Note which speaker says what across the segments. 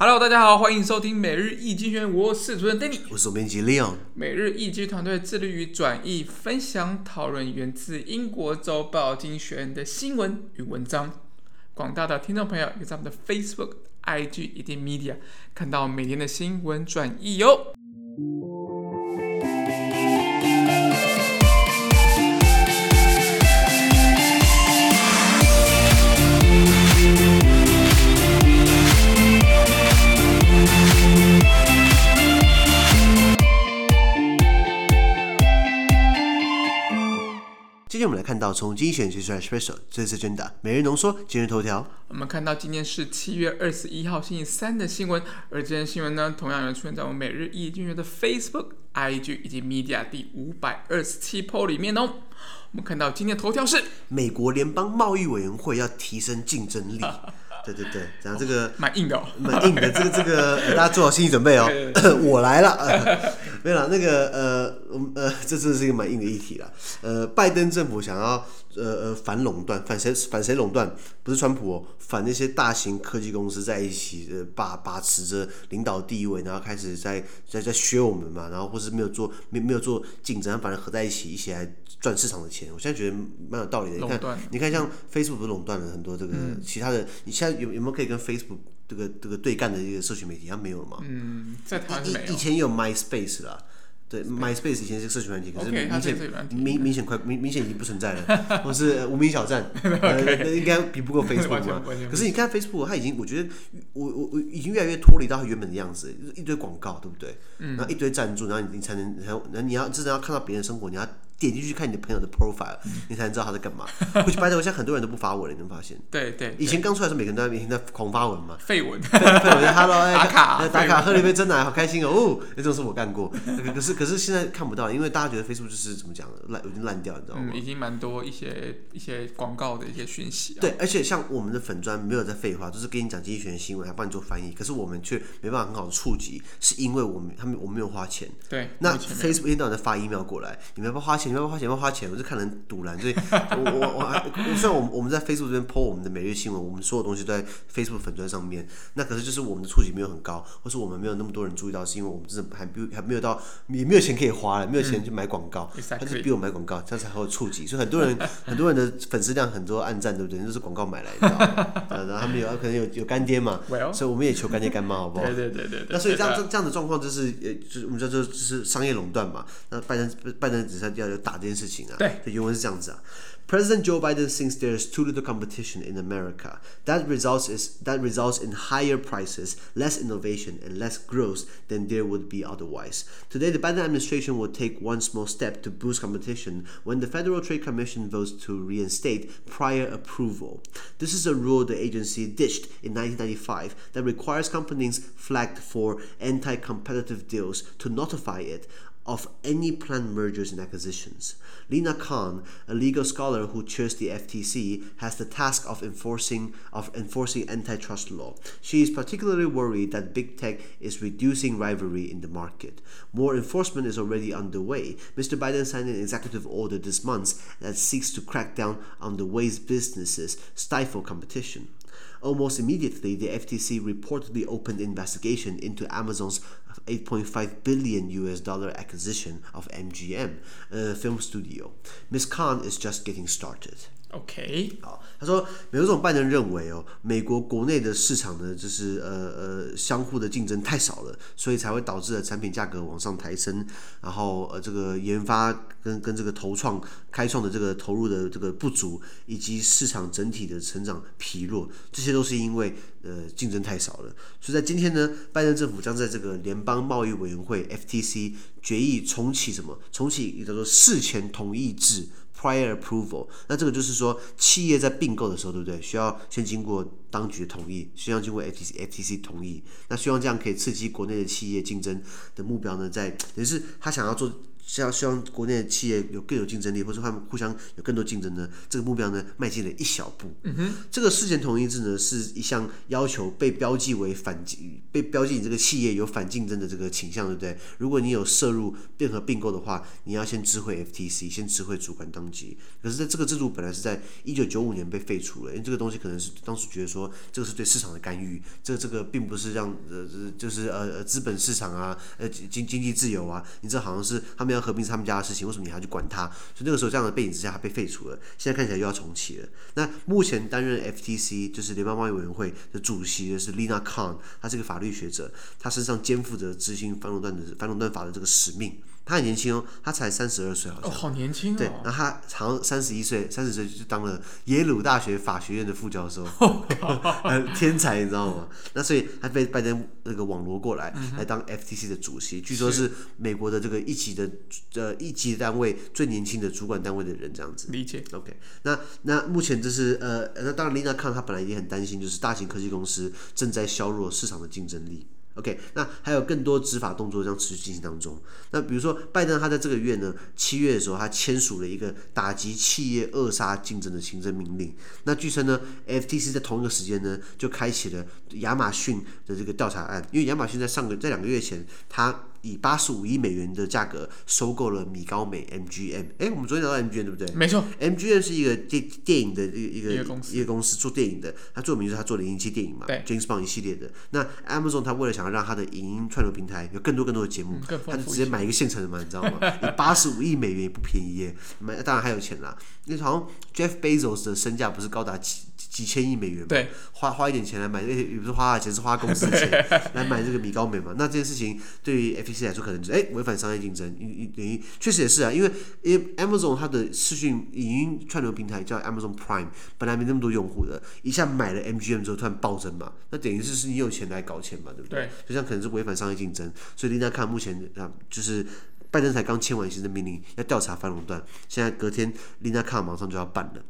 Speaker 1: Hello，大家好，欢迎收听每日易经济学人，我是主持人 Danny，
Speaker 2: 我是总编辑 Leon。
Speaker 1: 每日易经团队致力于转译、分享、讨论源自英国周报经济学人的新闻与文章。广大的听众朋友，也在我们的 Facebook、IG 以及 Media 看到每天的新闻转译哟。
Speaker 2: 今天我们来看到从精选学出来 special 这次真的每日浓缩今日头条。
Speaker 1: 我们看到今天是七月二十一号星期三的新闻，而这件新闻呢，同样也出现在我们每日一经济学人的 Facebook、IG 以及 Media 第五百二十七 po 里面哦。我们看到今天的头条是
Speaker 2: 美国联邦贸易委员会要提升竞争力。对对对，讲这个
Speaker 1: 蛮硬的哦，
Speaker 2: 蛮硬的。这个这个，大家做好心理准备哦。我来了，呃、没有了。那个呃，我们呃，这真的是一个蛮硬的议题了。呃，拜登政府想要呃呃反垄断，反谁反谁垄断？不是川普哦，反那些大型科技公司在一起呃把把持着领导地位，然后开始在在在削我们嘛，然后或是没有做没没有做竞争，反而合在一起一起来赚市场的钱。我现在觉得蛮有道理的。你看，你看像 Facebook 不是垄断了很多这个、嗯、其他的，你现在。有有没有可以跟 Facebook 这个这个对干的一个社群媒体？它没有了嘛？
Speaker 1: 嗯，在台。
Speaker 2: 以前有 MySpace 啦，对，MySpace 以前是社群软体，可是明显明明显快明明显已经不存在了，或是无名小站，呃，应该比不过 Facebook 嘛。可是你看 Facebook，它已经，我觉得我我我已经越来越脱离到它原本的样子，一堆广告，对不对？然后一堆赞助，然后你你才能，然后你要真的要看到别人生活，你要。点进去看你的朋友的 profile，、嗯、你才能知道他在干嘛。我去白的，我现在很多人都不发文了，你能发
Speaker 1: 现？对对，
Speaker 2: 以前刚出来的时候，每个人都在每天在狂发文嘛。
Speaker 1: 废文。
Speaker 2: 废文，Hello，
Speaker 1: 打卡，
Speaker 2: 打卡，喝了一杯真奶，好开心哦！哦，这种事我干过。可是可是现在看不到，因为大家觉得 Facebook 就是怎么讲，烂已经烂掉，你知道吗？
Speaker 1: 嗯、已经蛮多一些一些广告的一些讯息、啊。
Speaker 2: 对，而且像我们的粉专没有在废话，就是给你讲经济学的新闻，还帮你做翻译。可是我们却没办法很好的触及，是因为我们他们我们没有花钱。
Speaker 1: 对。
Speaker 2: 那 Facebook 一天到晚在发 email 过来，你们要不要花钱？你们要花钱？要花钱？我就看人堵拦，所以我我我还 虽然我们我们在 Facebook 这边 po 我们的每日新闻，我们所有东西都在 Facebook 粉砖上面，那可是就是我们的触及没有很高，或是我们没有那么多人注意到，是因为我们真的还不还没有到也没有钱可以花了，没有钱去买广告，他就逼我买广告，这样才会有触及，所以很多人 很多人的粉丝量很多暗赞，对不对？都是广告买来的，然后他们有可能有有干爹嘛，所以我们也求干爹干妈，好不好？对对对对。那所以这样这这样的状况就是呃就是我们叫做就是商业垄断嘛，那拜登拜登只是要打这件事情啊。
Speaker 1: 对，
Speaker 2: 原文是这样子啊。President Joe Biden thinks there is too little competition in America. That results is that results in higher prices, less innovation, and less growth than there would be otherwise. Today, the Biden administration will take one small step to boost competition when the Federal Trade Commission votes to reinstate prior approval. This is a rule the agency ditched in 1995 that requires companies flagged for anti-competitive deals to notify it of any planned mergers and acquisitions. Lina Khan, a legal scholar who chairs the FTC, has the task of enforcing of enforcing antitrust law. She is particularly worried that big tech is reducing rivalry in the market. More enforcement is already underway. Mr. Biden signed an executive order this month that seeks to crack down on the ways businesses stifle competition. Almost immediately, the FTC reportedly opened investigation into Amazon's 8.5 billion US dollar acquisition of MGM, a film studio. Ms. Khan is just getting started.
Speaker 1: OK，
Speaker 2: 好，他说，美国总统拜登认为哦，美国国内的市场呢，就是呃呃相互的竞争太少了，所以才会导致了产品价格往上抬升，然后呃这个研发跟跟这个投创开创的这个投入的这个不足，以及市场整体的成长疲弱，这些都是因为呃竞争太少了。所以在今天呢，拜登政府将在这个联邦贸易委员会 FTC 决议重启什么？重启一个叫做事前同意制。Prior approval，那这个就是说，企业在并购的时候，对不对？需要先经过当局的同意，需要经过 FTC FTC 同意。那希望这样可以刺激国内的企业竞争的目标呢，在也是他想要做希望希望国内的企业有更有竞争力，或者他们互相有更多竞争呢，这个目标呢迈进了一小步。
Speaker 1: 嗯哼，
Speaker 2: 这个事前同一制呢是一项要求被标记为反，被标记你这个企业有反竞争的这个倾向，对不对？如果你有涉入任何并购的话，你要先知会 FTC，先知会主管当局。可是，在这个制度本来是在一九九五年被废除了，因为这个东西可能是当时觉得说这个是对市场的干预，这、这个并不是让呃就是呃呃资本市场啊呃经经济自由啊，你这好像是他们要合并他们家的事情，为什么你还要去管他？所以那个时候这样的背景之下，他被废除了。现在看起来又要重启了。那目前担任 FTC 就是联邦贸易委员会的主席的是 Lina Khan，他是个法律学者，他身上肩负着执行反垄断的反垄断法的这个使命。他很年轻哦，他才三十二岁，好像。
Speaker 1: 哦，好年轻哦。
Speaker 2: 对，然后他好像三十一岁，三十岁就当了耶鲁大学法学院的副教授，哦、天才，你知道吗？那所以他被拜登那个网罗过来，嗯、来当 FTC 的主席，据说是美国的这个一级的呃一级单位最年轻的主管单位的人，这样子。
Speaker 1: 理解。
Speaker 2: OK，那那目前就是呃，那当然，Lina Khan 他本来也很担心，就是大型科技公司正在削弱市场的竞争力。OK，那还有更多执法动作将持续进行当中。那比如说，拜登他在这个月呢，七月的时候，他签署了一个打击企业扼杀竞争的行政命令。那据称呢，FTC 在同一个时间呢，就开启了亚马逊的这个调查案，因为亚马逊在上个在两个月前，他。以八十五亿美元的价格收购了米高美 MGM。哎，我们昨天聊到 MGM 对不对？没错，MGM 是一个电电影的一个一个公司，一个公司做电影的。他做名就是他做零零七电影嘛，，James Bond 一系列的。那 Amazon 他为了想要让他的影音串流平台有更多更多的节目，他就直接买一个现成的嘛，你知道吗？以八十五亿美元也不便宜耶，买当然还有钱啦。那好像 Jeff Bezos 的身价不是高达几几千亿美元吗？对，花花一点钱来买，也不是花钱，是花公司的钱 来买这个米高美嘛。那这件事情对于 FTC 来说，可能就是哎违反商业竞争，因因等于确实也是啊，因为因为 Amazon 它的视讯影音串流平台叫 Amazon Prime，本来没那么多用户的，一下买了 MGM 之后突然暴增嘛，那等于是是你有钱来搞钱嘛，对不对？对，就像可能是违反商业竞争，所以大家看目前啊，就是拜登才刚签完行政命令要调查反垄断，现在隔天 Lina Khan 马上就要办了。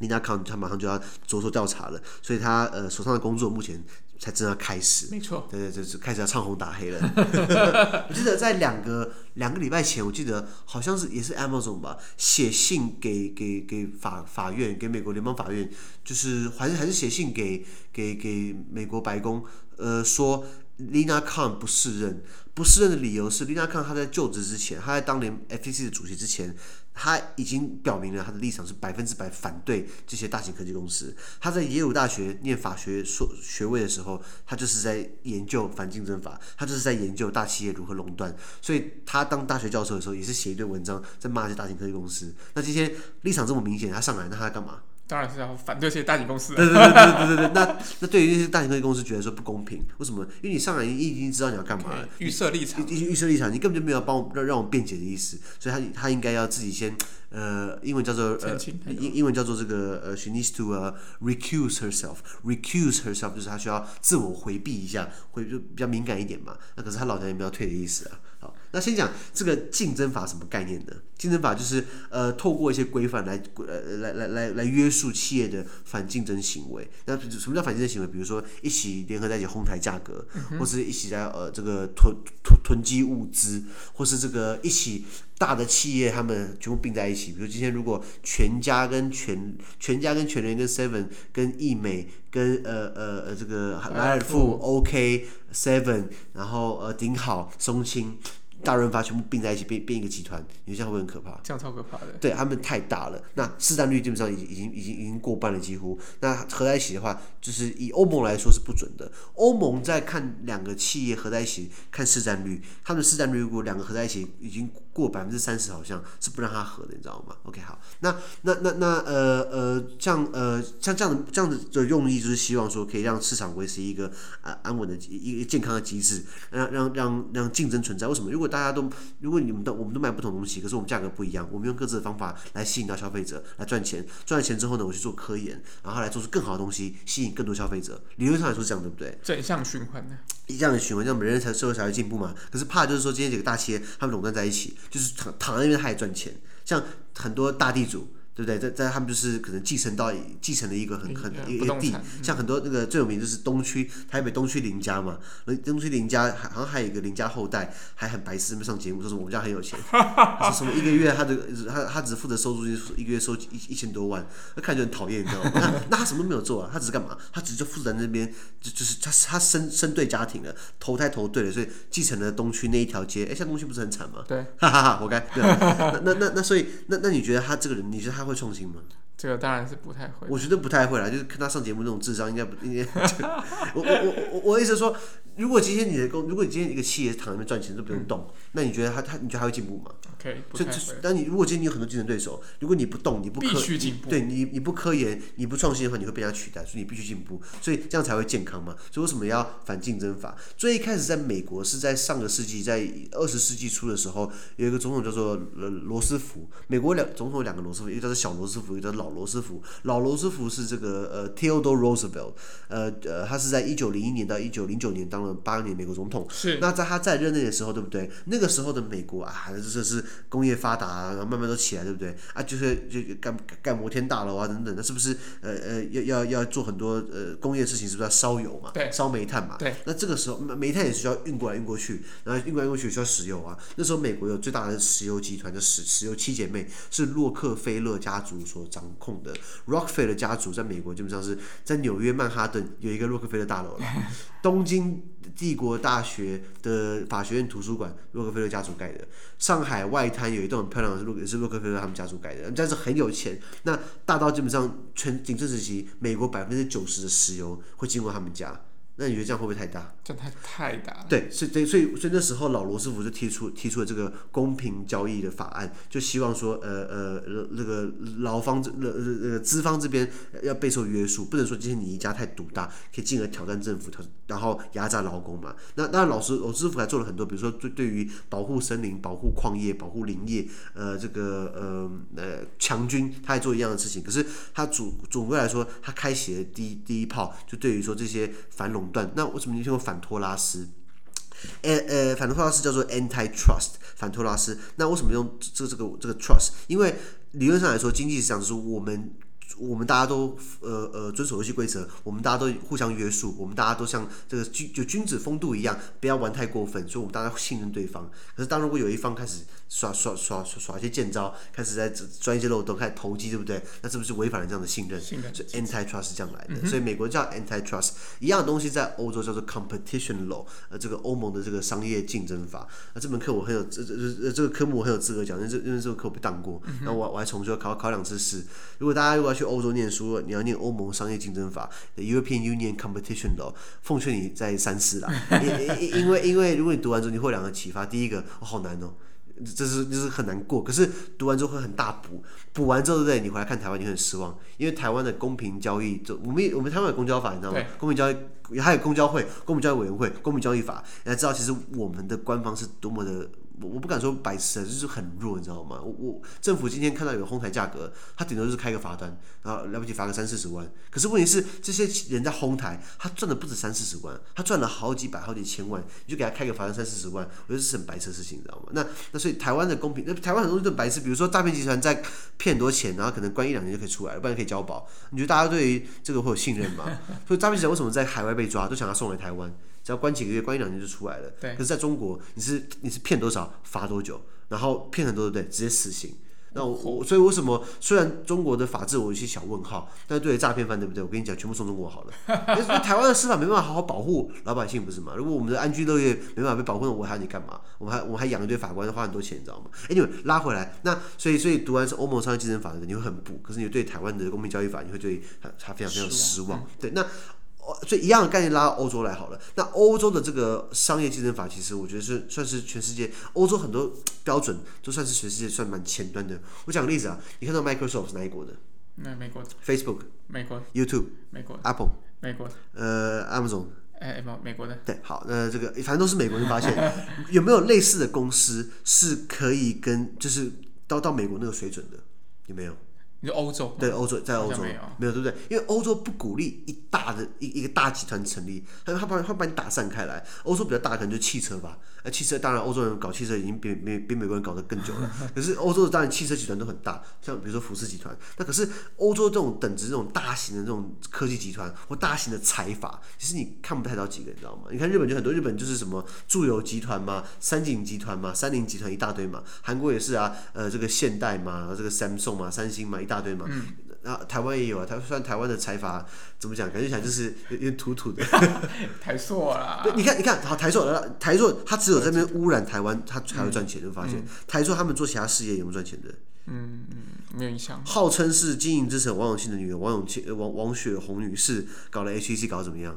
Speaker 2: Lina Khan 他马上就要着手调查了，所以他呃手上的工作目前才正要开始。没错，对对对，就开始要唱红打黑了。我记得在两个两个礼拜前，我记得好像是也是 Amazon 吧，写信给给给法法院，给美国联邦法院，就是还是还是写信给给给美国白宫，呃说。Lina Khan 不适任，不适任的理由是 Lina Khan 他在就职之前，他在当年 FTC 的主席之前，他已经表明了他的立场是百分之百反对这些大型科技公司。他在耶鲁大学念法学硕学位的时候，他就是在研究反竞争法，他就是在研究大企业如何垄断。所以他当大学教授的时候，也是写一堆文章在骂这些大型科技公司。那这些立场这么明显，他上来，那他干嘛？
Speaker 1: 当然是要反对这些大型公司。
Speaker 2: 对对对对对对，那那对于那些大型科技公司觉得说不公平，为什么？因为你上来你已经知道你要干嘛了，
Speaker 1: 预设立场，
Speaker 2: 预设立场，你根本就没有帮我让让我辩解的意思，所以他他应该要自己先呃，英文叫做呃，英英文叫做这个呃，she needs to、uh, recuse herself，recuse herself 就是他需要自我回避一下，会就比较敏感一点嘛。那可是他老娘也没有退的意思啊。好，那先讲这个竞争法什么概念呢？竞争法就是呃，透过一些规范来呃来来来来约束企业的反竞争行为。那什么叫反竞争行为？比如说一起联合在一起哄抬价格，嗯、或是一起在呃这个囤囤囤积物资，或是这个一起大的企业他们全部并在一起。比如今天如果全家跟全全家跟全联跟 Seven 跟易美跟呃呃呃这个莱尔富 OK Seven，然后呃顶好松青。大润发全部并在一起，变变一个集团，你觉得这样会不会很可怕？
Speaker 1: 这样超可怕的。
Speaker 2: 对，他们太大了，那市占率基本上已经已经已经已经过半了，几乎。那合在一起的话，就是以欧盟来说是不准的。欧盟在看两个企业合在一起看市占率，他们的市占率如果两个合在一起已经过百分之三十，好像是不让它合的，你知道吗？OK，好，那那那那呃呃，像呃像这样的这样的用意，就是希望说可以让市场维持一个安安稳的一个健康的机制，让让让让竞争存在。为什么？如果大家都，如果你们都，我们都卖不同东西，可是我们价格不一样，我们用各自的方法来吸引到消费者，来赚钱，赚了钱之后呢，我去做科研，然后来做出更好的东西，吸引更多消费者。理论上来说是这样，对不对？
Speaker 1: 正向循环呢？
Speaker 2: 一样的循环，这样人人才社会才会进步嘛。可是怕就是说，今天几个大企业他们垄断在一起，就是躺躺在那边他也赚钱，像很多大地主。对不对？在在他们就是可能继承到继承了一个很很一个地，
Speaker 1: 嗯、
Speaker 2: 像很多那个最有名就是东区台北东区林家嘛，东区林家好像还有一个林家后代还很白痴，没上节目说什么我们家很有钱，说什么一个月他的他他只负责收租金，一个月收一一千多万，那看就很讨厌，你知道吗？那那他什么都没有做啊，他只是干嘛？他只是就负责在那边，就就是他他生生对家庭了，投胎投对了，所以继承了东区那一条街。哎，像东区不是很惨吗？
Speaker 1: 对，
Speaker 2: 哈哈哈，活该。对啊、那那那那所以那那你觉得他这个人，你觉得他？会创新吗？
Speaker 1: 这个当然是不太会。
Speaker 2: 我觉得不太会啦，就是看他上节目那种智商，应该不应该。我我我我意思说，如果今天你的工，如果你今天一个企业躺在那边赚钱都不用动，嗯、那你觉得他他你觉得他会进步吗
Speaker 1: ？OK，
Speaker 2: 所以但你如果今天你有很多竞争对手，如果你不动，你不科，
Speaker 1: 必须进步。
Speaker 2: 对你你不科研，你不创新的话，你会被人家取代，所以你必须进步，所以这样才会健康嘛。所以为什么要反竞争法？最一开始在美国是在上个世纪，在二十世纪初的时候，有一个总统叫做罗斯福。美国两总统有两个罗斯福，一个叫做小罗斯福，一个叫老罗斯福。老罗斯福是这个呃，Theodore Roosevelt，呃呃，他是在一九零一年到一九零九年当了八年美国总统。
Speaker 1: 是。
Speaker 2: 那在他在任内的时候，对不对？那个时候的美国啊，这是工业发达啊，然后慢慢都起来，对不对？啊，就是就盖盖摩天大楼啊等等，那是不是呃呃要要要做很多呃工业事情？是不是要烧油嘛？
Speaker 1: 对。
Speaker 2: 烧煤炭嘛？
Speaker 1: 对。
Speaker 2: 那这个时候煤炭也是需要运过来运过去，然后运过来运过去需要石油啊。那时候美国有最大的石油集团，叫石石油七姐妹，是洛克菲勒家族所掌控的。Rockefeller 家族在美国基本上是在纽约曼哈顿有一个洛克菲勒大楼了，东京帝国大学的法学院图书馆洛克菲勒家族盖的，上海外滩有一栋很漂亮的是洛也是洛克菲勒他们家族盖的，但是很有钱。那大到基本上全鼎盛时期，美国百分之九十的石油会经过他们家。那你觉得这样会不会太大？
Speaker 1: 这太太大了。
Speaker 2: 对，所以所以所以那时候老罗斯福就提出提出了这个公平交易的法案，就希望说呃呃那个劳方这呃呃资方这边要备受约束，不能说今天你一家太独大，可以进而挑战政府，然后压榨劳工嘛。那当然老师老斯福还做了很多，比如说对对于保护森林、保护矿业、保护林业，呃这个呃呃强军，他还做一样的事情。可是他总总归来说，他开启了第一第一炮，就对于说这些反垄那为什么你听过反托拉斯？呃呃，反托拉斯叫做 anti-trust，反托拉斯。那为什么用这这个这个 trust？因为理论上来说，经济上是我们。我们大家都呃呃遵守游戏规则，我们大家都互相约束，我们大家都像这个君就君子风度一样，不要玩太过分，所以我们大家信任对方。可是当如果有一方开始耍耍耍耍耍一些贱招，开始在钻一些漏洞，开始投机，对不对？那是不是违反了这样的信任？
Speaker 1: 信任。
Speaker 2: 所以 anti-trust 是这样来的。
Speaker 1: 嗯、
Speaker 2: 所以美国叫 anti-trust，一样的东西在欧洲叫做 competition law，呃，这个欧盟的这个商业竞争法。那这门课我很有这这这这个科目我很有资格讲，因为这因为这个课我被当过，那、嗯、我我还重修考考两次试。如果大家如果要去欧洲念书，你要念欧盟商业竞争法的 European Union Competition Law，奉劝你再三思啦。因因为因为如果你读完之后，你会有两个启发。第一个，哦，好难哦，这是就是很难过。可是读完之后会很大补，补完之后对不对？你回来看台湾，你会很失望，因为台湾的公平交易，就我们我们台湾有公交法，你知道吗？公平交易还有公交会、公平交易委员会、公平交易法，你才知道其实我们的官方是多么的。我我不敢说白痴，就是很弱，你知道吗？我我政府今天看到有个哄抬价格，他顶多就是开个罚单，然后了不起罚个三四十万。可是问题是，这些人在哄抬，他赚的不止三四十万，他赚了好几百、好几千万，你就给他开个罚单三四十万，我觉得是很白痴的事情，你知道吗？那那所以台湾的公平，那台湾很多都很白痴，比如说诈骗集团在骗很多钱，然后可能关一两年就可以出来了，不然可以交保。你觉得大家对于这个会有信任吗？所以诈骗集团为什么在海外被抓，都想要送回台湾？只要关几个月，关一两年就出来了。对。可是在中国，你是你是骗多少罚多久，然后骗很多对不对？直接死刑。那我我所以为什么虽然中国的法治我有一些小问号，但是对于诈骗犯对不对？我跟你讲，全部送中国好了。因为台湾的司法没办法好好保护老百姓，不是吗？如果我们的安居乐业没办法被保护，那我还要你干嘛？我们还我们还养一堆法官，花很多钱，你知道吗？哎，你们拉回来，那所以所以读完是欧盟商业竞争法的人，你会很补。可是你对台湾的公平交易法，你会对他他非常非常失望。嗯、对，那。所以一样的概念拉到欧洲来好了。那欧洲的这个商业竞争法，其实我觉得是算是全世界欧洲很多标准都算是全世界算蛮前端的。我讲个例子啊，你看到 Microsoft 是哪一国的？
Speaker 1: 那美国的。
Speaker 2: Facebook。
Speaker 1: 美国。
Speaker 2: YouTube。
Speaker 1: 美国。
Speaker 2: Apple。
Speaker 1: 美国。
Speaker 2: 呃，Amazon。
Speaker 1: 哎，美国的。
Speaker 2: 对，好，那这个反正都是美国人发现，有没有类似的公司是可以跟就是到到美国那个水准的？有没有？
Speaker 1: 你说欧洲？
Speaker 2: 对，欧洲在欧洲
Speaker 1: 没有，
Speaker 2: 没有对不对？因为欧洲不鼓励一大的一一个大集团成立，他他把他把你打散开来。欧洲比较大的可能就汽车吧，那汽车当然欧洲人搞汽车已经比美比美国人搞得更久了。可是欧洲的当然汽车集团都很大，像比如说福斯集团。那可是欧洲这种等值这种大型的这种科技集团或大型的财阀，其实你看不太到几个，你知道吗？你看日本就很多，日本就是什么住友集团嘛、三井集团嘛、三菱集团一大堆嘛。韩国也是啊，呃，这个现代嘛，然后这个 Samsung 嘛、三星嘛，一大堆嘛。嗯啊，台湾也有啊，台算台湾的财阀怎么讲？感觉起来就是有点土土的。
Speaker 1: 台塑啦。
Speaker 2: 对，你看，你看，好，台塑，台塑，他只有在那边污染台湾，他才会赚钱。就、嗯、发现、嗯、台塑他们做其他事业有没有赚钱的？
Speaker 1: 嗯嗯，没有影响。
Speaker 2: 号称是经营之神王永庆的女儿王永庆，王王雪红女士搞了 HTC 搞得怎么样？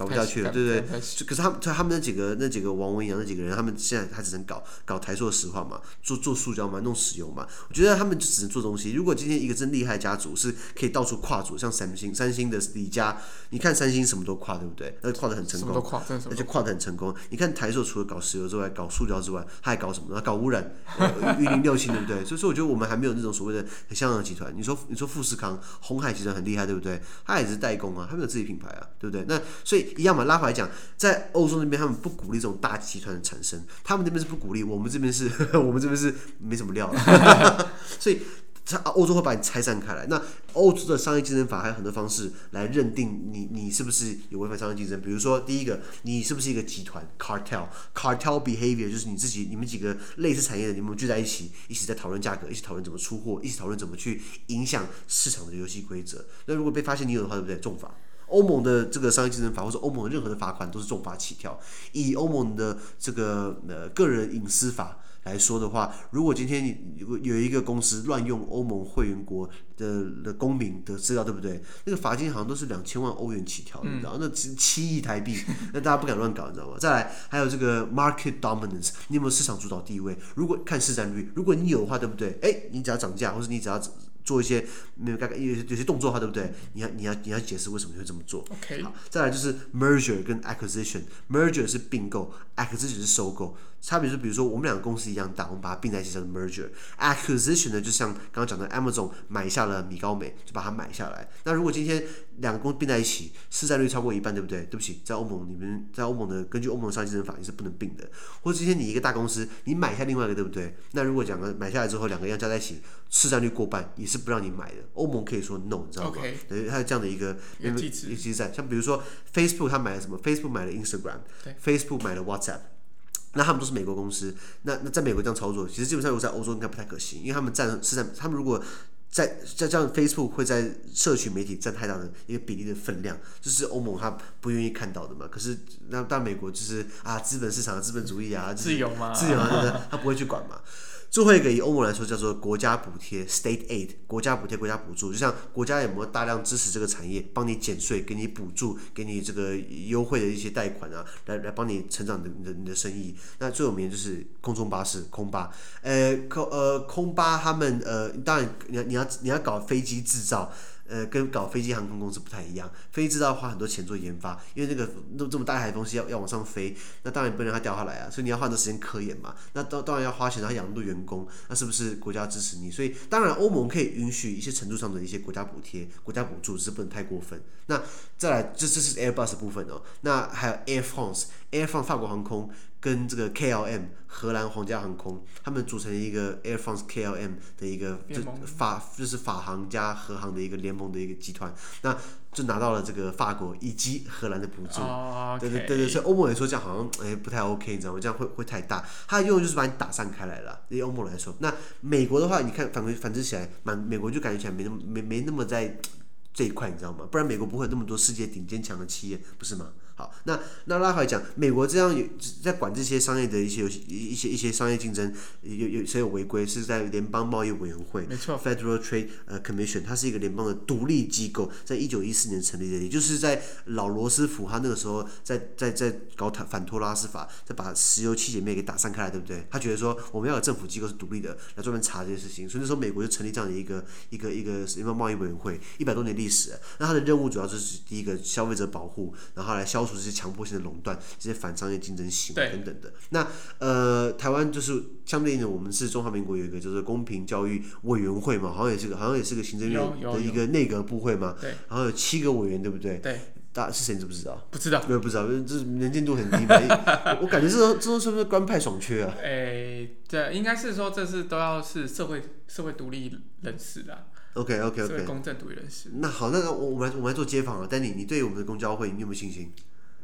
Speaker 2: 搞不下去了，对不对？可是他们，他们那几个那几个王文洋那几个人，他们现在他只能搞搞台塑的石化嘛，做做塑胶嘛，弄石油嘛。我觉得他们就只能做东西。如果今天一个真厉害的家族是可以到处跨足，像三星，三星的李家，你看三星什么都跨，对不对？而且跨的很成功，而且跨的很成功。你看台塑除了搞石油之外，搞塑胶之外，他还搞什么？他搞污染，玉林六轻，对不对？所以说，我觉得我们还没有那种所谓的香港集团。你说，你说富士康、鸿海集团很厉害，对不对？他也是代工啊，他没有自己品牌啊，对不对？那所以。一样嘛，拉回来讲，在欧洲那边，他们不鼓励这种大集团的产生，他们那边是不鼓励，我们这边是，我们这边是没什么料了，所以，他欧洲会把你拆散开来。那欧洲的商业竞争法还有很多方式来认定你，你是不是有违反商业竞争？比如说，第一个，你是不是一个集团 （cartel）？cartel behavior 就是你自己，你们几个类似产业的，你们聚在一起，一起在讨论价格，一起讨论怎么出货，一起讨论怎么去影响市场的游戏规则。那如果被发现你有的话，对不对？重罚。欧盟的这个商业竞争法，或者欧盟任何的罚款都是重罚起跳。以欧盟的这个呃个人隐私法来说的话，如果今天你有有一个公司乱用欧盟会员国的的公民的资料，对不对？那个罚金好像都是两千万欧元起跳，你知道？那七亿台币，那大家不敢乱搞，你知道吗？再来，还有这个 market dominance，你有没有市场主导地位？如果看市占率，如果你有的话，对不对？哎，你只要涨价，或者你只要。做一些没有概概有有些动作的话，对不对？你要你要你要解释为什么你会这么做。
Speaker 1: OK，
Speaker 2: 好，再来就是 merger 跟 acquisition。merger 是并购，acquisition 是收购。差别是，比如说我们两个公司一样大，我们把它并在一起叫做 merger。acquisition 呢，就像刚刚讲的 Amazon 买下了米高梅，就把它买下来。那如果今天两个公司并在一起，市占率超过一半，对不对？对不起，在欧盟里面，在欧盟的根据欧盟的商业竞争法，你是不能并的。或者今天你一个大公司，你买下另外一个，对不对？那如果两个买下来之后，两个一样加在一起，市占率过半，也是不让你买的。欧盟可以说 no，你知道吗？等于它有这样的一个机制，机制在。像比如说 Facebook，它买了什么？Facebook 买了 Instagram，Facebook 买了 WhatsApp。那他们都是美国公司，那那在美国这样操作，其实基本上如果在欧洲应该不太可行，因为他们占是在他们如果在在这样 Facebook 会在社群媒体占太大的一个比例的分量，这是欧盟他不愿意看到的嘛。可是那但美国就是啊，资本市场的资本主义啊，
Speaker 1: 自由嘛，
Speaker 2: 自由啊？他不会去管嘛。最后一个以欧盟来说叫做国家补贴 （state aid），国家补贴、国家补助，就像国家有没有大量支持这个产业，帮你减税、给你补助、给你这个优惠的一些贷款啊，来来帮你成长的你的生意。那最有名就是空中巴士，空巴。呃，空呃空巴他们呃，当然你要你要你要搞飞机制造。呃，跟搞飞机航空公司不太一样，飞机制造花很多钱做研发，因为那个那这么大一台东西要要往上飞，那当然不能让它掉下来啊，所以你要花很多时间科研嘛，那当当然要花钱，然后养那么多员工，那是不是国家支持你？所以当然欧盟可以允许一些程度上的一些国家补贴、国家补助，只是不能太过分。那再来，这这是 Airbus 部分哦，那还有 Air France，Air France 法国航空。跟这个 KLM 荷兰皇家航空，他们组成一个 Air France KLM 的一个就法就是法航加荷航的一个联盟的一个集团，那就拿到了这个法国以及荷兰的补助。
Speaker 1: Oh.
Speaker 2: 对对对对，所以欧盟来说这样好像哎不太 OK，你知道吗？这样会会太大，它的用意就是把你打散开来了。对于欧盟来说，那美国的话，你看反回反之起来，满美国就感觉起来没那么没没那么在这一块，你知道吗？不然美国不会有那么多世界顶尖强的企业，不是吗？好，那那拉回来讲，美国这样有在管这些商业的一些游戏、一些一些商业竞争，有有谁有违规？是在联邦贸易委员会，
Speaker 1: 没错
Speaker 2: ，Federal Trade 呃 Commission，它是一个联邦的独立机构，在一九一四年成立的，也就是在老罗斯福他那个时候在在在搞反反托拉斯法，再把石油七姐妹给打散开来，对不对？他觉得说我们要有政府机构是独立的，来专门查这些事情，所以那时候美国就成立这样的一个一个一个联邦贸易委员会，一百多年历史。那它的任务主要就是第一个消费者保护，然后来消除。除这些强迫性的垄断、这些反商业竞争行为等等的。那呃，台湾就是相对应的，我们是中华民国有一个就是公平教育委员会嘛，好像也是个好像也是个行政院的一个内阁部会嘛，
Speaker 1: 对，
Speaker 2: 然后有七个委员，对不对？
Speaker 1: 对。
Speaker 2: 大家是谁？你知不知道？
Speaker 1: 不知道，
Speaker 2: 没有不知道，这能见度很低嘛。我感觉这这是不是官派爽缺啊？
Speaker 1: 哎、欸，对，应该是说这是都要是社会社会独立人士的。
Speaker 2: OK OK OK，
Speaker 1: 公正独立人士。
Speaker 2: 那好，那我我们来我们来做街访啊。丹尼，你对我们的公交会你有没有信心？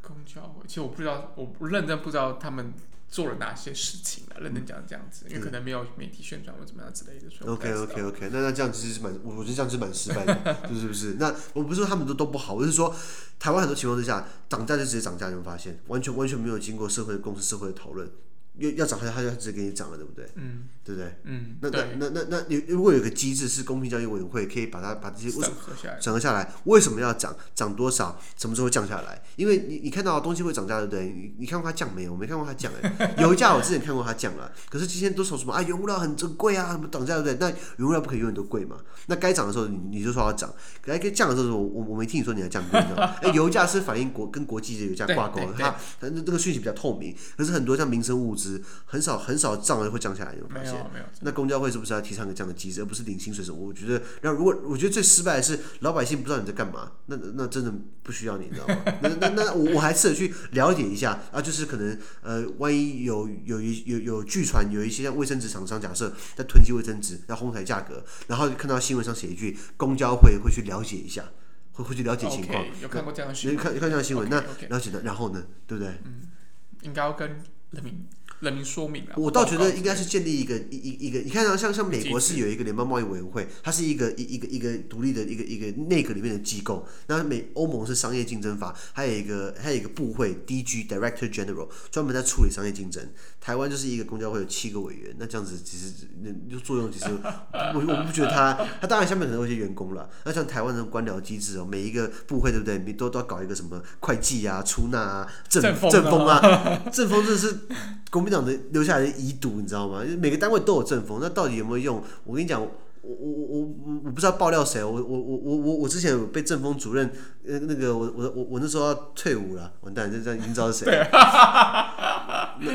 Speaker 1: 公教会，其实我不知道，我不认真不知道他们。做了哪些事情啊？认真讲这样子，因为可能没有媒体宣传或怎么样之类的。所以
Speaker 2: OK OK OK，那那这样其实是蛮，我觉得这样子蛮失败的，是不是？那我不是说他们都都不好，我是说台湾很多情况之下涨价就直接涨价，你会发现完全完全没有经过社会的共识、社会的讨论。要要涨，他他就直接给你涨了，对不对？嗯，对不对？嗯，那那那那那你如果有个机制是公平交易委员会，可以把它把这些审核下来，审核下来，为什么要涨？涨多少？什么时候降下来？因为你你看到东西会涨价，对不对？你你看过它降没有？我没看过它降哎。油价我之前看过它降了，可是今天都说什么啊？原物料很珍贵啊，什么涨价，对不对？那原物料不可以永远都贵嘛？那该涨的时候你你就说要涨，该该降的时候我我没听你说你要降，你知道吗？哎，油价是反映国跟国际的油价挂钩，它它那这个讯息比较透明。可是很多像民生物资很少。很少涨了会降下来，有发现？没有，没有。那公交会是不是要提倡一个这样的机制，而不是领薪水？我觉得，让如果我觉得最失败的是老百姓不知道你在干嘛，那那真的不需要你，你知道吗？那那那我我还试着去了解一下啊，就是可能呃，万一有有一有有据传有一些像卫生纸厂商，假设在囤积卫生纸要哄抬价格，然后看到新闻上写一句公交会会去了解一下，会会去了解情况。Okay, 有看过这样的新闻？看看这样的新闻 okay. 那了解的，然后呢，对不对？嗯，应该要跟人民。人民说明啊，我倒觉得应该是建立一个一一一个，你看啊，像像美国是有一个联邦贸易委员会，它是一个一一个一个独立的一个一个内阁里面的机构。那美欧盟是商业竞争法，还有一个还有一个部会 DG Director General 专门在处理商业竞争。台湾就是一个公交会有七个委员，那这样子其实那就作用其实我我不觉得他他当然下面可能有一些员工了。那像台湾这种官僚机制哦，每一个部会对不对？你都都要搞一个什么会计啊、出纳啊、政政风啊，政风真的是公。民党的留下来的遗毒，你知道吗？每个单位都有政风，那到底有没有用？我跟你讲，我我我我我不知道爆料谁，我我我我我我之前有被政风主任，呃，那个我我我我那时候要退伍了，完蛋，这这已经知道是谁。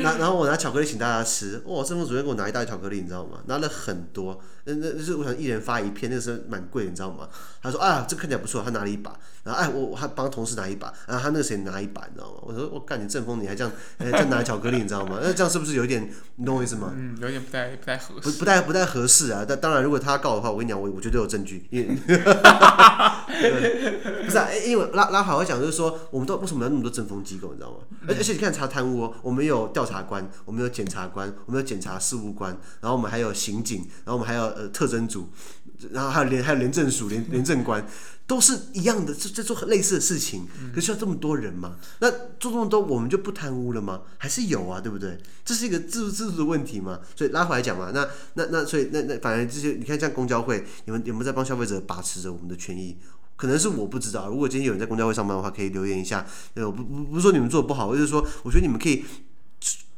Speaker 2: 拿然后我拿巧克力请大家吃，哇，政风主任给我拿一大巧克力，你知道吗？拿了很多。那那那是我想一人发一片，那个时候蛮贵，你知道吗？他说啊，这看起来不错，他拿了一把，然后哎，我我还帮同事拿一把，然后他那个谁拿一把，你知道吗？我说我干你政风，你还这样，哎，这样拿巧克力，你知道吗？那这样是不是有点，你懂我意思吗？嗯，有点不太不太合适。不不太不太合适啊！但当然，如果他告的话，我跟你讲，我我绝对有证据。因为 不是啊，因为拉拉好好讲，就是说，我们都为什么要那么多政风机构，你知道吗？而而且你看查贪污哦，我们有调查官，我们有检察官，我们有检察事务官，然后我们还有刑警，然后我们还有呃特征组。然后还有廉还有廉政署廉廉政官，都是一样的，在在做类似的事情。可是要这么多人吗？那做这么多，我们就不贪污了吗？还是有啊，对不对？这是一个制度制度的问题嘛。所以拉回来讲嘛，那那那所以那那反正这些，你看像公交会，你们有没有在帮消费者把持着我们的权益？可能是我不知道。如果今天有人在公交会上班的话，可以留言一下。呃，不不不是说你们做的不好，而是说我觉得你们可以。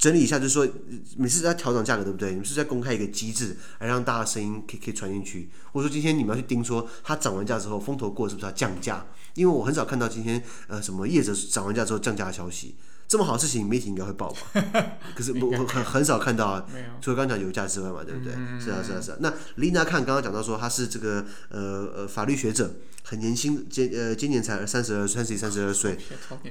Speaker 2: 整理一下，就是说，每次在调整价格，对不对？你们是在公开一个机制，来让大家声音可以可以传进去。或者说，今天你们要去盯说，它涨完价之后，风头过是不是要降价？因为我很少看到今天呃什么业者涨完价之后降价的消息。这么好的事情，媒体应该会报吧？可是我我很很少看到啊。除了刚刚讲油价之外嘛，对不对？是啊是啊是啊。那 Lina Khan 刚刚讲到说，他是这个呃呃法律学者。很年轻，今呃今年才三十二、三十一、三十二岁，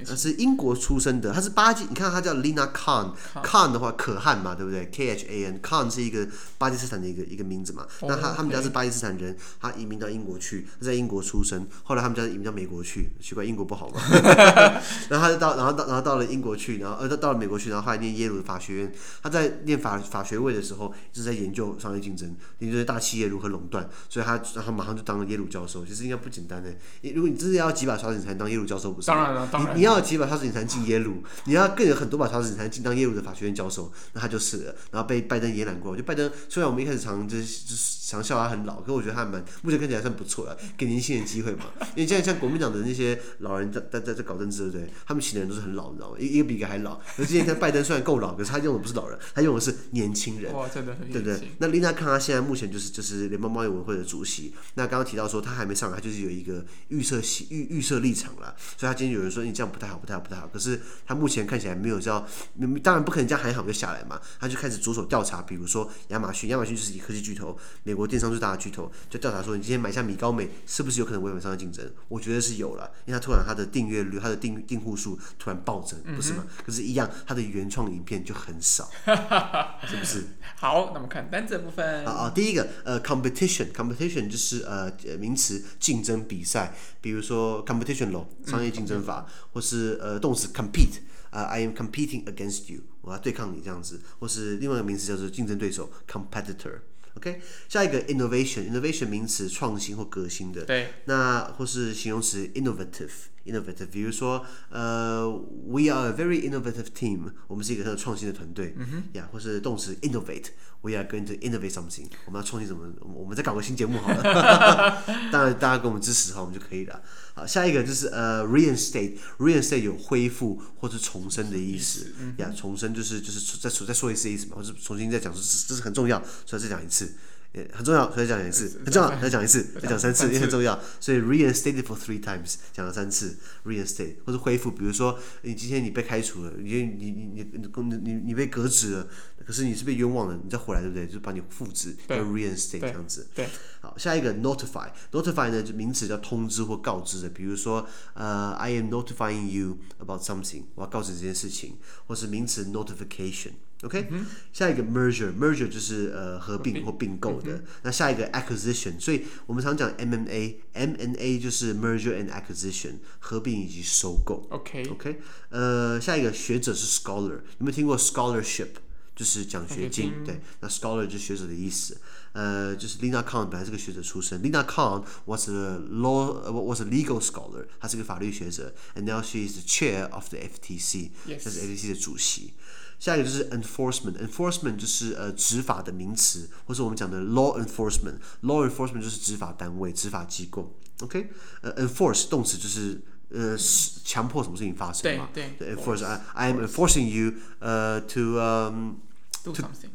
Speaker 2: 他是英国出生的，他是巴基，你看他叫 Lina Khan，Khan 的话可汗嘛，对不对？K H A N，Khan 是一个巴基斯坦的一个一个名字嘛。那他他们家是巴基斯坦人，他移民到英国去，他在英国出生，后来他们家移民到美国去，奇怪英国不好嘛？然后他就到，然后到然后到了英国去，然后呃到到了美国去，然后后来念耶鲁的法学院，他在念法法学位的时候一直在研究商业竞争，研究大企业如何垄断，所以他然后马上就当了耶鲁教授，其实应该不简。单的，如果你真的要几把刷子，你才能当耶鲁教授，不是？当然了，当然。你你要几把刷子，你才能进耶鲁；你要更有很多把刷子，你才能进当耶鲁的法学院教授。那他就是了，然后被拜登延揽过。就拜登，虽然我们一开始常就是就是常笑他很老，可我觉得他蛮目前看起来算不错了，给年轻人机会嘛。因为现在像国民党的那些老人在在在在搞政治，对不对？他们请的人都是很老，你知道吗？一一个比一个还老。那之前看拜登虽然够老，可是他用的不是老人，他用的是年轻人。
Speaker 1: 哇，真的很。
Speaker 2: 对不对？那 Lina Khan 他现在目前就是就是联邦贸易委员会的主席。那刚刚提到说他还没上来，他就是有一个预设预预设立场了。所以他今天有人说你这样不太好，不太好，不太好。可是他目前看起来没有叫，当然不可能这样喊好就下来嘛。他就开始着手调查，比如说亚马逊，亚马逊就是一个科技巨头，美国电商最大的巨头，就调查说你今天买下米高美是不是有可能违反商业竞争？我觉得是有了，因为他突然他的订阅率、他的订订户数突然暴增，不是吗？可是，一样，它的原创影片就很少，是不是？
Speaker 1: 好，那么看单词部分。
Speaker 2: 啊啊，第一个，呃，competition，competition 就是呃名词，竞争比赛，比如说 competition law 商业竞争法，嗯、或是呃动词 compete，啊、呃、I am competing against you，我要对抗你这样子，或是另外一个名词叫做竞争对手 competitor。OK，下一个 innovation，innovation 名词，创新或革新的。
Speaker 1: 对。
Speaker 2: 那或是形容词 innovative，innovative，比如说呃，we are a very innovative team，我们是一个很有创新的团队。嗯哼。呀，或是动词 innovate，we are going to innovate something，我们要创新什么？我们再搞个新节目好了。当然，大家给我们支持哈，我们就可以了。好，下一个就是呃，reinstate，reinstate 有恢复或是重生的意思。呀，重生就是就是再再说一次意思嘛，或者重新再讲，这是这是很重要，所以再讲一次。很重要，所以讲一次，很重要，再讲一次，再讲三次，也很重要。所以 reinstate for three times，讲了三次，reinstate 或者恢复。比如说，你今天你被开除了，你你你你你你你被革职了，可是你是被冤枉了，你再回来，对不对？就把你复职，叫 reinstate 这样子。对。好，下一个 notify，notify 呢就名词叫通知或告知的。比如说，呃，I am notifying you about something，我要告知这件事情，或是名词 notification。OK，、嗯、下一个 merger，merger 就是呃合并或并购的。嗯、那下一个 acquisition，所以我们常讲 M&A，M&A 就是 merger and acquisition，合并以及收购。OK，OK，Okay. 呃，下一个学者是 scholar，有没有听过 scholarship？就是奖学金。Okay. 对，那 scholar 就是学者的意思。呃，就是 Lina Khan 本来是个学者出身，Lina Khan was a law，was a legal scholar，她是个法律学者，and now she is the chair of the FTC，她是 FTC 的主席。 下一个就是 enforcement，enforcement 就是呃执法的名词，或是我们讲的 law enforcement，law enforcement 就是执法单位、执法机构。OK，呃 enforce 动词就是呃强迫什么事情发生嘛？对对。enforce，I I am enforcing you 呃 to um to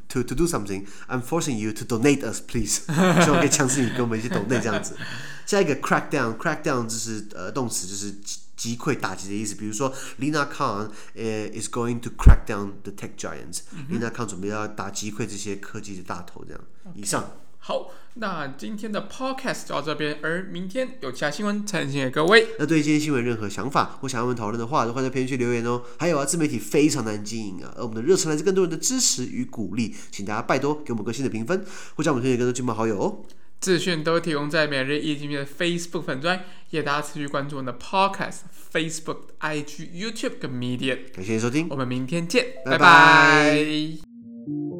Speaker 2: to to do something，I'm forcing you to donate us please，所以我可以强制你跟我们一起 donate 这样子。下一个 crackdown，crackdown 就是呃动词就是。 击溃、打击的意思，比如说，Lina Khan 呃 is going to crack down the tech giants。Lina Khan 准备要打击溃这些科技的大头，这样。以上。
Speaker 1: 好，那今天的 podcast 就到这边，而明天有其他新闻呈现给各位。
Speaker 2: 那对于今天新闻任何想法或想要我们讨论的话，都欢迎在评论区留言哦。还有啊，自媒体非常难经营啊，而我们的热忱来自更多人的支持与鼓励，请大家拜托给我们更新的评分，或将我们推荐给更多亲朋好友哦。
Speaker 1: 资讯都提供在每日一经济的 Facebook 粉专，也大家持续关注我们的 Podcast、Facebook、IG、YouTube 跟 Medium。
Speaker 2: 感谢收听，
Speaker 1: 我们明天见，拜拜。
Speaker 2: 拜拜。